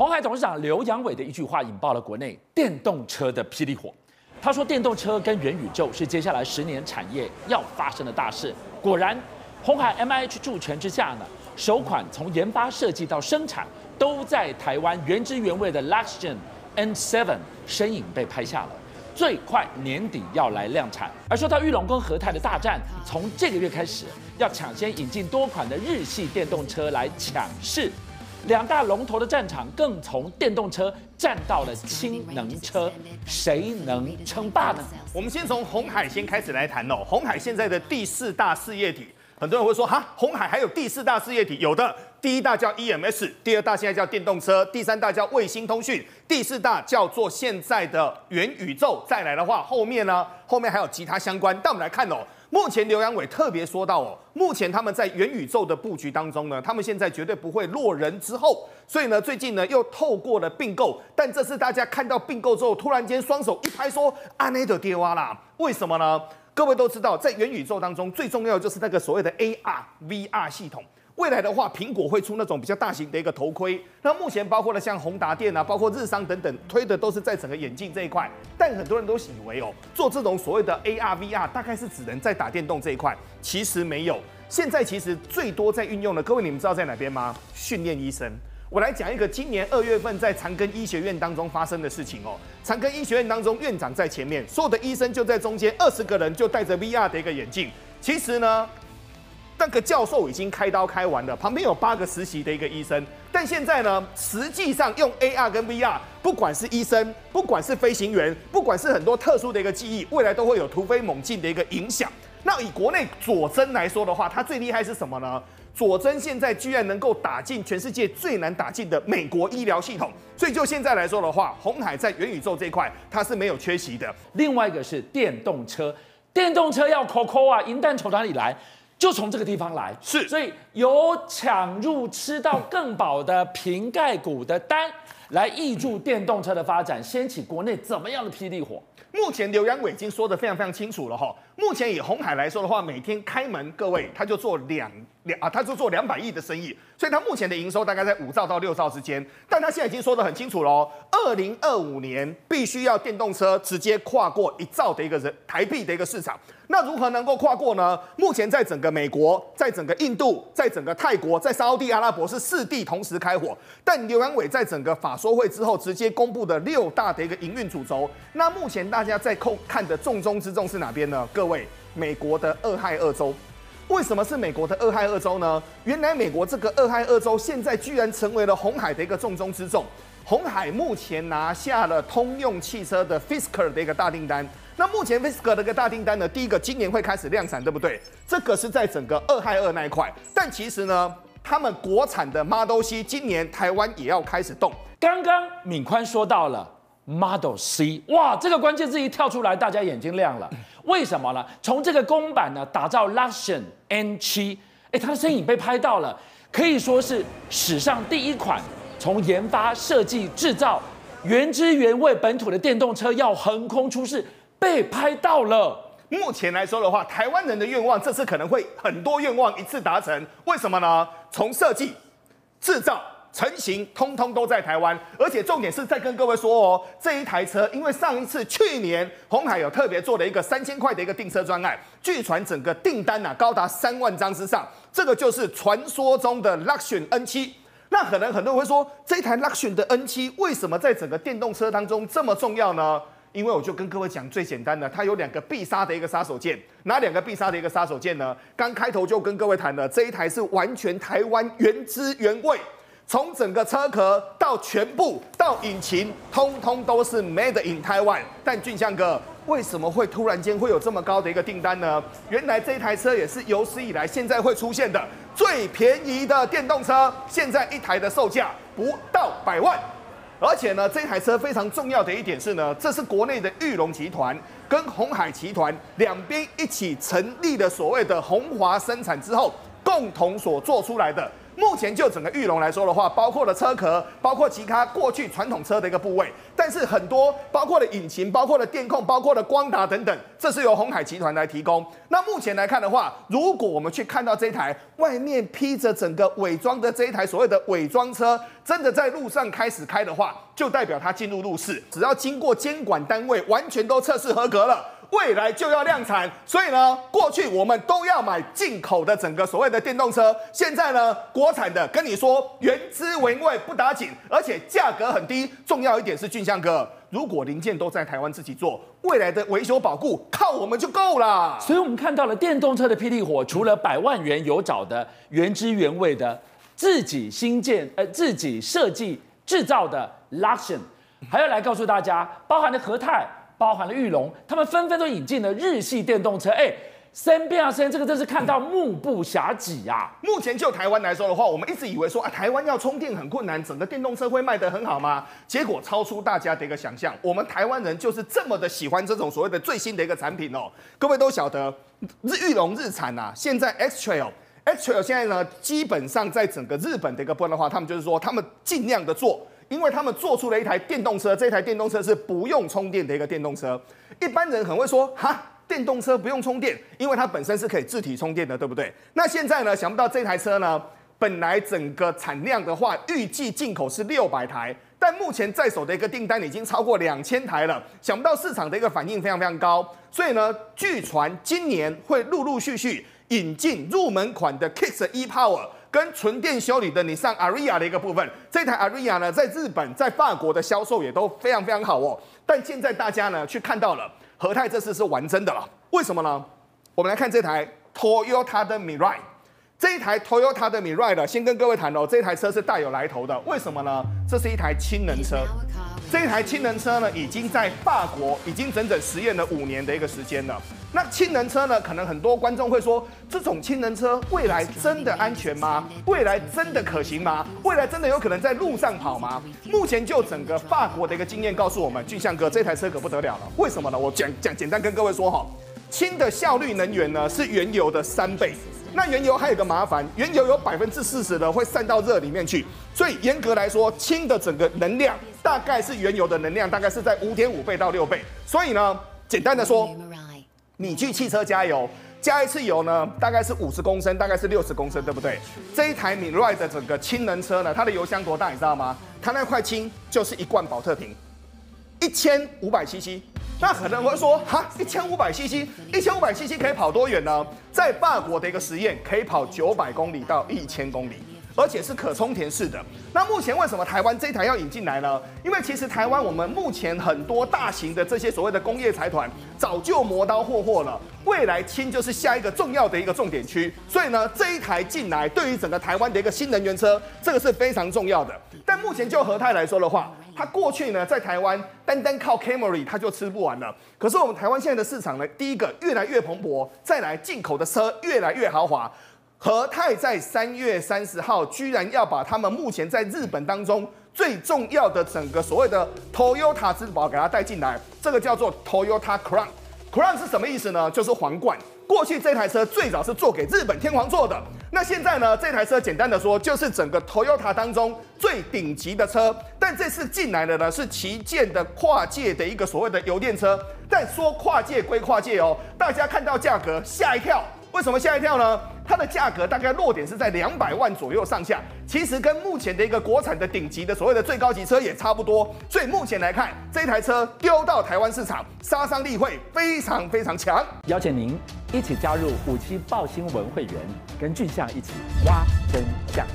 红海董事长刘扬伟的一句话引爆了国内电动车的霹雳火。他说，电动车跟元宇宙是接下来十年产业要发生的大事。果然，红海 MIH 助权之下呢，首款从研发设计到生产都在台湾原汁原味的 Luxgen N7 身影被拍下了，最快年底要来量产。而说到裕隆跟和泰的大战，从这个月开始要抢先引进多款的日系电动车来抢市。两大龙头的战场更从电动车战到了氢能车，谁能称霸呢？我们先从红海先开始来谈哦。红海现在的第四大事业体，很多人会说哈，红海还有第四大事业体？有的，第一大叫 EMS，第二大现在叫电动车，第三大叫卫星通讯，第四大叫做现在的元宇宙。再来的话，后面呢，后面还有其他相关。但我们来看哦。目前刘扬伟特别说到哦，目前他们在元宇宙的布局当中呢，他们现在绝对不会落人之后，所以呢，最近呢又透过了并购，但这次大家看到并购之后，突然间双手一拍说阿内德跌哇啦，为什么呢？各位都知道，在元宇宙当中最重要的就是那个所谓的 AR VR 系统。未来的话，苹果会出那种比较大型的一个头盔。那目前包括了像宏达电啊，包括日商等等，推的都是在整个眼镜这一块。但很多人都以为哦，做这种所谓的 AR VR，大概是只能在打电动这一块。其实没有，现在其实最多在运用的，各位你们知道在哪边吗？训练医生。我来讲一个今年二月份在长庚医学院当中发生的事情哦。长庚医学院当中，院长在前面，所有的医生就在中间，二十个人就戴着 VR 的一个眼镜。其实呢。那个教授已经开刀开完了，旁边有八个实习的一个医生，但现在呢，实际上用 AR 跟 VR，不管是医生，不管是飞行员，不管是很多特殊的一个技艺，未来都会有突飞猛进的一个影响。那以国内佐真来说的话，它最厉害是什么呢？佐真现在居然能够打进全世界最难打进的美国医疗系统，所以就现在来说的话，红海在元宇宙这一块它是没有缺席的。另外一个是电动车，电动车要抠抠啊，银弹从哪里来？就从这个地方来，是，所以有抢入吃到更饱的瓶盖股的单，来挹注电动车的发展，掀起国内怎么样的霹雳火？目前刘扬伟已经说得非常非常清楚了哈。目前以红海来说的话，每天开门，各位他就做两两啊，他就做两百亿的生意，所以他目前的营收大概在五兆到六兆之间。但他现在已经说得很清楚了，二零二五年必须要电动车直接跨过一兆的一个人台币的一个市场。那如何能够跨过呢？目前在整个美国，在整个印度，在整个泰国，在沙地阿拉伯是四地同时开火。但刘扬伟在整个法说会之后，直接公布的六大的一个营运主轴。那目前大家在扣看的重中之重是哪边呢？各位，美国的俄亥俄州。为什么是美国的俄亥俄州呢？原来美国这个俄亥俄州现在居然成为了红海的一个重中之重。红海目前拿下了通用汽车的 Fisker 的一个大订单。那目前 Fisker 的一个大订单呢，第一个今年会开始量产，对不对？这个是在整个俄亥俄那一块，但其实呢，他们国产的 Model C 今年台湾也要开始动。刚刚敏宽说到了 Model C，哇，这个关键字一跳出来，大家眼睛亮了。为什么呢？从这个公版呢打造 Luxion N7，哎，它的身影被拍到了，可以说是史上第一款从研发、设计、制造原汁原味本土的电动车要横空出世。被拍到了。目前来说的话，台湾人的愿望这次可能会很多愿望一次达成。为什么呢？从设计、制造、成型，通通都在台湾。而且重点是在跟各位说哦，这一台车，因为上一次去年红海有特别做了一个三千块的一个订车专案，据传整个订单啊高达三万张之上。这个就是传说中的 Luxion N7。那可能很多人会说，这台 Luxion 的 N7 为什么在整个电动车当中这么重要呢？因为我就跟各位讲最简单的，它有两个必杀的一个杀手锏，哪两个必杀的一个杀手锏呢？刚开头就跟各位谈了，这一台是完全台湾原汁原味，从整个车壳到全部到引擎，通通都是 Made in Taiwan。但俊相哥，为什么会突然间会有这么高的一个订单呢？原来这台车也是有史以来现在会出现的最便宜的电动车，现在一台的售价不到百万。而且呢，这台车非常重要的一点是呢，这是国内的裕隆集团跟鸿海集团两边一起成立的所谓的鸿华生产之后，共同所做出来的。目前就整个玉龙来说的话，包括了车壳，包括其他过去传统车的一个部位，但是很多包括了引擎，包括了电控，包括了光达等等，这是由鸿海集团来提供。那目前来看的话，如果我们去看到这台外面披着整个伪装的这一台所谓的伪装车，真的在路上开始开的话，就代表它进入路试，只要经过监管单位完全都测试合格了。未来就要量产，所以呢，过去我们都要买进口的整个所谓的电动车，现在呢，国产的跟你说原汁原味不打紧，而且价格很低。重要一点是俊相哥，如果零件都在台湾自己做，未来的维修保固靠我们就够了。所以我们看到了电动车的霹雳火，除了百万元有找的原汁原味的自己新建呃自己设计制造的 Luxion，还要来告诉大家，包含的和泰。包含了裕隆，他们纷纷都引进了日系电动车。哎，三变啊三，这个真是看到目不暇给呀。目前就台湾来说的话，我们一直以为说啊，台湾要充电很困难，整个电动车会卖得很好吗？结果超出大家的一个想象。我们台湾人就是这么的喜欢这种所谓的最新的一个产品哦。各位都晓得，日裕隆日产啊，现在 X Trail X Trail 现在呢，基本上在整个日本的一个部分的话，他们就是说，他们尽量的做。因为他们做出了一台电动车，这台电动车是不用充电的一个电动车。一般人很会说，哈，电动车不用充电，因为它本身是可以自体充电的，对不对？那现在呢，想不到这台车呢，本来整个产量的话，预计进口是六百台，但目前在手的一个订单已经超过两千台了。想不到市场的一个反应非常非常高，所以呢，据传今年会陆陆续续引进入门款的 Kicks e-Power。跟纯电修理的你上 Aria 的一个部分，这台 Aria 呢，在日本、在法国的销售也都非常非常好哦。但现在大家呢，去看到了和泰这次是玩真的了，为什么呢？我们来看这台 Toyota 的 Mirai，这一台 Toyota 的 Mirai 呢，先跟各位谈哦，这台车是大有来头的，为什么呢？这是一台氢能车。这台氢能车呢，已经在法国已经整整实验了五年的一个时间了。那氢能车呢，可能很多观众会说，这种氢能车未来真的安全吗？未来真的可行吗？未来真的有可能在路上跑吗？目前就整个法国的一个经验告诉我们，俊相哥这台车可不得了了。为什么呢？我讲讲简单跟各位说哈，氢的效率能源呢是原油的三倍。那原油还有个麻烦，原油有百分之四十的会散到热里面去，所以严格来说，氢的整个能量大概是原油的能量大概是在五点五倍到六倍。所以呢，简单的说，你去汽车加油，加一次油呢，大概是五十公升，大概是六十公升，对不对？这一台 Mirai 的整个氢能车呢，它的油箱多大，你知道吗？它那块氢就是一罐宝特瓶，一千五百 CC。那可能会说，哈，一千五百 CC，一千五百 CC 可以跑多远呢？在法国的一个实验，可以跑九百公里到一千公里，而且是可充填式的。那目前为什么台湾这一台要引进来呢？因为其实台湾我们目前很多大型的这些所谓的工业财团早就磨刀霍霍了，未来氢就是下一个重要的一个重点区。所以呢，这一台进来对于整个台湾的一个新能源车，这个是非常重要的。但目前就和泰来说的话，它过去呢，在台湾单单靠 Camry 它就吃不完了。可是我们台湾现在的市场呢，第一个越来越蓬勃，再来进口的车越来越豪华。和泰在三月三十号居然要把他们目前在日本当中最重要的整个所谓的 Toyota 之宝给它带进来，这个叫做 Toyota Crown。Crown 是什么意思呢？就是皇冠。过去这台车最早是做给日本天皇坐的，那现在呢？这台车简单的说，就是整个 Toyota 当中最顶级的车。但这次进来的呢，是旗舰的跨界的一个所谓的油电车。但说跨界归跨界哦，大家看到价格吓一跳。为什么吓一跳呢？它的价格大概落点是在两百万左右上下，其实跟目前的一个国产的顶级的所谓的最高级车也差不多。所以目前来看，这台车丢到台湾市场，杀伤力会非常非常强。邀请您一起加入五七报新闻会员，跟俊相一起挖真相。